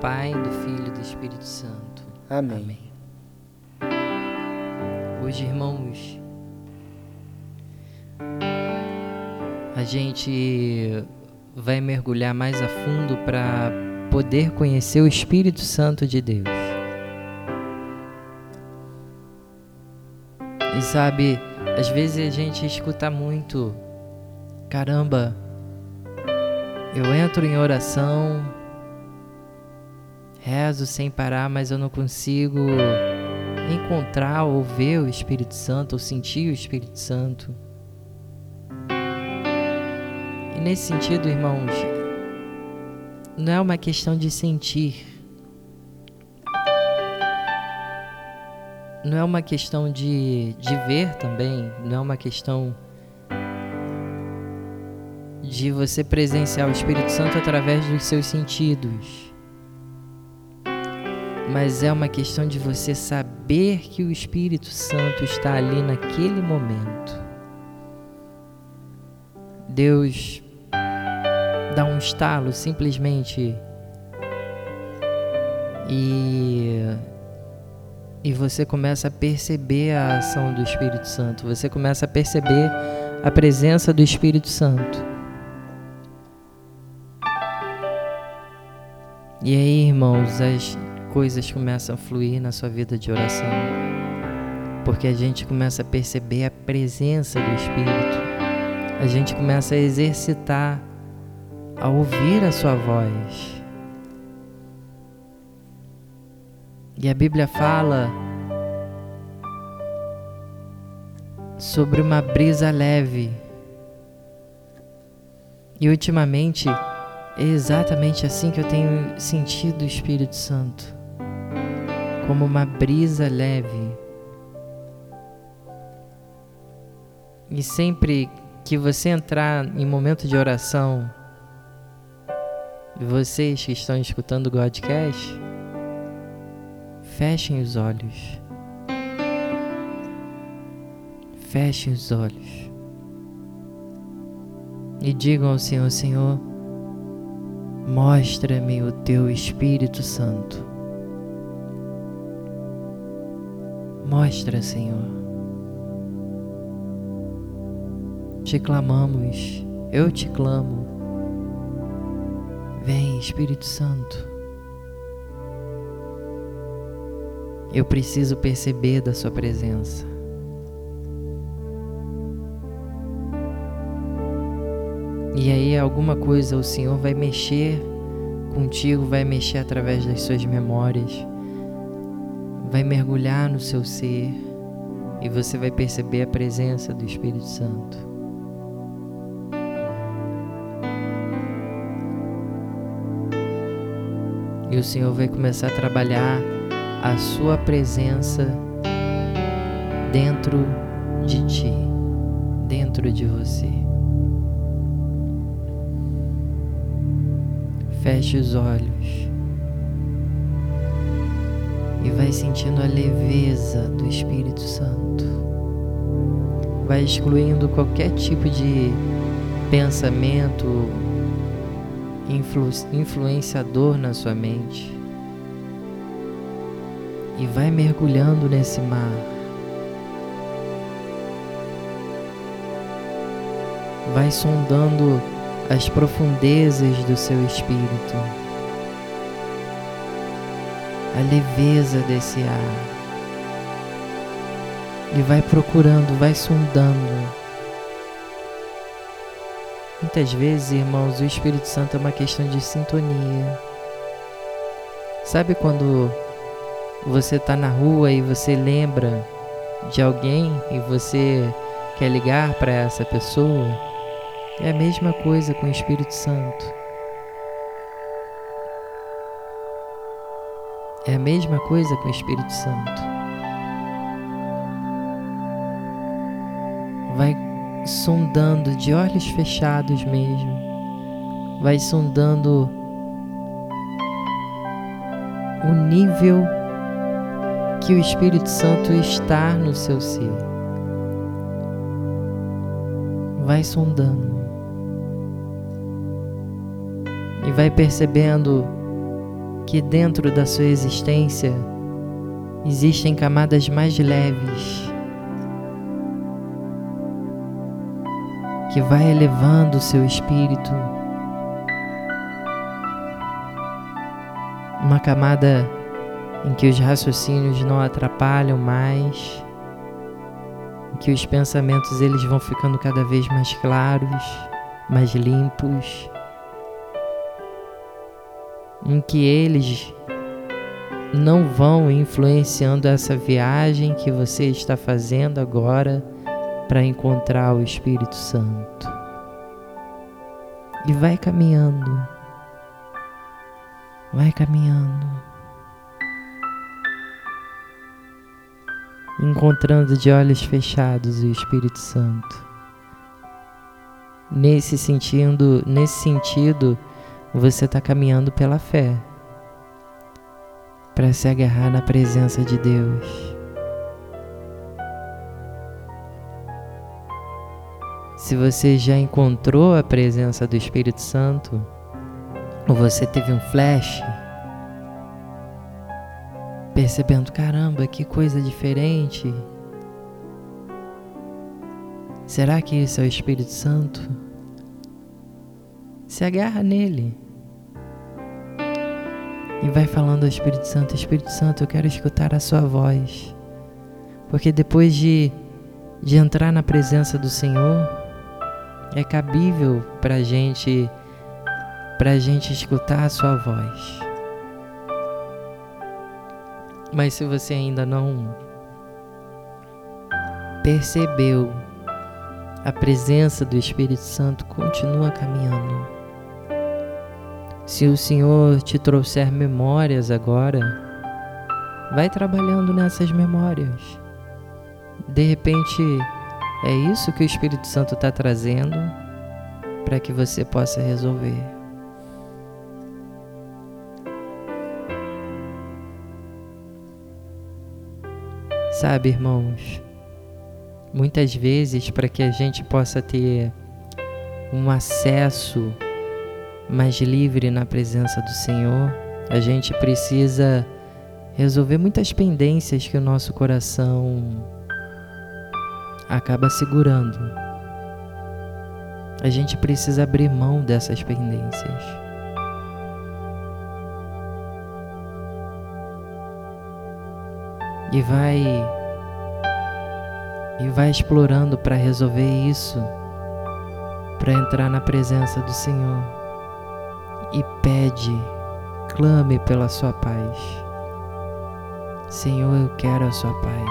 Pai, do Filho e do Espírito Santo. Amém. Amém. Hoje, irmãos, a gente vai mergulhar mais a fundo para poder conhecer o Espírito Santo de Deus. E sabe, às vezes a gente escuta muito, caramba, eu entro em oração, rezo sem parar, mas eu não consigo encontrar ou ver o Espírito Santo, ou sentir o Espírito Santo. E nesse sentido, irmãos, não é uma questão de sentir. Não é uma questão de, de ver também, não é uma questão de você presenciar o Espírito Santo através dos seus sentidos. Mas é uma questão de você saber que o Espírito Santo está ali naquele momento. Deus dá um estalo simplesmente e e você começa a perceber a ação do Espírito Santo, você começa a perceber a presença do Espírito Santo. E aí, irmãos, as coisas começam a fluir na sua vida de oração. Porque a gente começa a perceber a presença do Espírito. A gente começa a exercitar a ouvir a sua voz. E a Bíblia fala sobre uma brisa leve. E ultimamente é exatamente assim que eu tenho sentido o Espírito Santo como uma brisa leve. E sempre que você entrar em momento de oração, vocês que estão escutando o Godcast, fechem os olhos. Fechem os olhos. E digam ao Senhor, Senhor, Mostra-me o teu Espírito Santo. Mostra, Senhor. Te clamamos, eu te clamo. Vem, Espírito Santo. Eu preciso perceber da Sua presença. E aí alguma coisa o Senhor vai mexer contigo, vai mexer através das suas memórias, vai mergulhar no seu ser e você vai perceber a presença do Espírito Santo. E o Senhor vai começar a trabalhar a sua presença dentro de ti, dentro de você. Feche os olhos e vai sentindo a leveza do Espírito Santo. Vai excluindo qualquer tipo de pensamento influ influenciador na sua mente. E vai mergulhando nesse mar. Vai sondando as profundezas do seu espírito, a leveza desse ar. E vai procurando, vai sondando. Muitas vezes, irmãos, o Espírito Santo é uma questão de sintonia. Sabe quando você está na rua e você lembra de alguém e você quer ligar para essa pessoa? É a mesma coisa com o Espírito Santo. É a mesma coisa com o Espírito Santo. Vai sondando de olhos fechados mesmo. Vai sondando o nível que o Espírito Santo está no seu ser. Vai sondando e vai percebendo que dentro da sua existência existem camadas mais leves que vai elevando o seu espírito. Uma camada em que os raciocínios não atrapalham mais, em que os pensamentos eles vão ficando cada vez mais claros, mais limpos em que eles não vão influenciando essa viagem que você está fazendo agora para encontrar o Espírito Santo. E vai caminhando, vai caminhando, encontrando de olhos fechados o Espírito Santo. Nesse sentido, nesse sentido, você está caminhando pela fé para se agarrar na presença de Deus. Se você já encontrou a presença do Espírito Santo, ou você teve um flash, percebendo: caramba, que coisa diferente. Será que isso é o Espírito Santo? Se agarra nele. E vai falando ao Espírito Santo: Espírito Santo, eu quero escutar a Sua voz. Porque depois de, de entrar na presença do Senhor, é cabível para gente, a gente escutar a Sua voz. Mas se você ainda não percebeu a presença do Espírito Santo, continua caminhando. Se o Senhor te trouxer memórias agora, vai trabalhando nessas memórias. De repente, é isso que o Espírito Santo está trazendo para que você possa resolver. Sabe, irmãos, muitas vezes para que a gente possa ter um acesso mais livre na presença do Senhor, a gente precisa resolver muitas pendências que o nosso coração acaba segurando. A gente precisa abrir mão dessas pendências. E vai e vai explorando para resolver isso, para entrar na presença do Senhor e pede, clame pela sua paz. Senhor, eu quero a sua paz.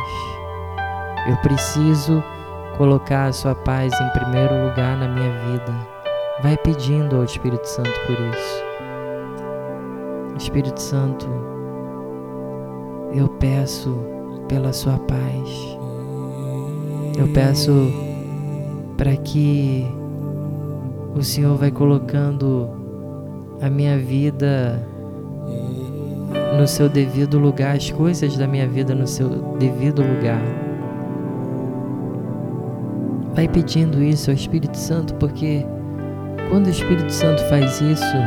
Eu preciso colocar a sua paz em primeiro lugar na minha vida. Vai pedindo ao Espírito Santo por isso. Espírito Santo, eu peço pela sua paz. Eu peço para que o Senhor vai colocando a minha vida no seu devido lugar, as coisas da minha vida no seu devido lugar. Vai pedindo isso ao Espírito Santo, porque quando o Espírito Santo faz isso,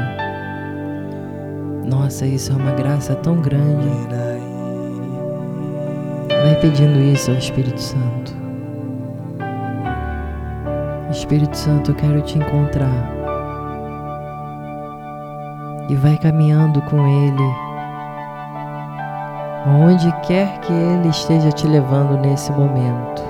nossa, isso é uma graça tão grande. Vai pedindo isso ao Espírito Santo. Espírito Santo, eu quero te encontrar e vai caminhando com Ele, onde quer que Ele esteja te levando nesse momento.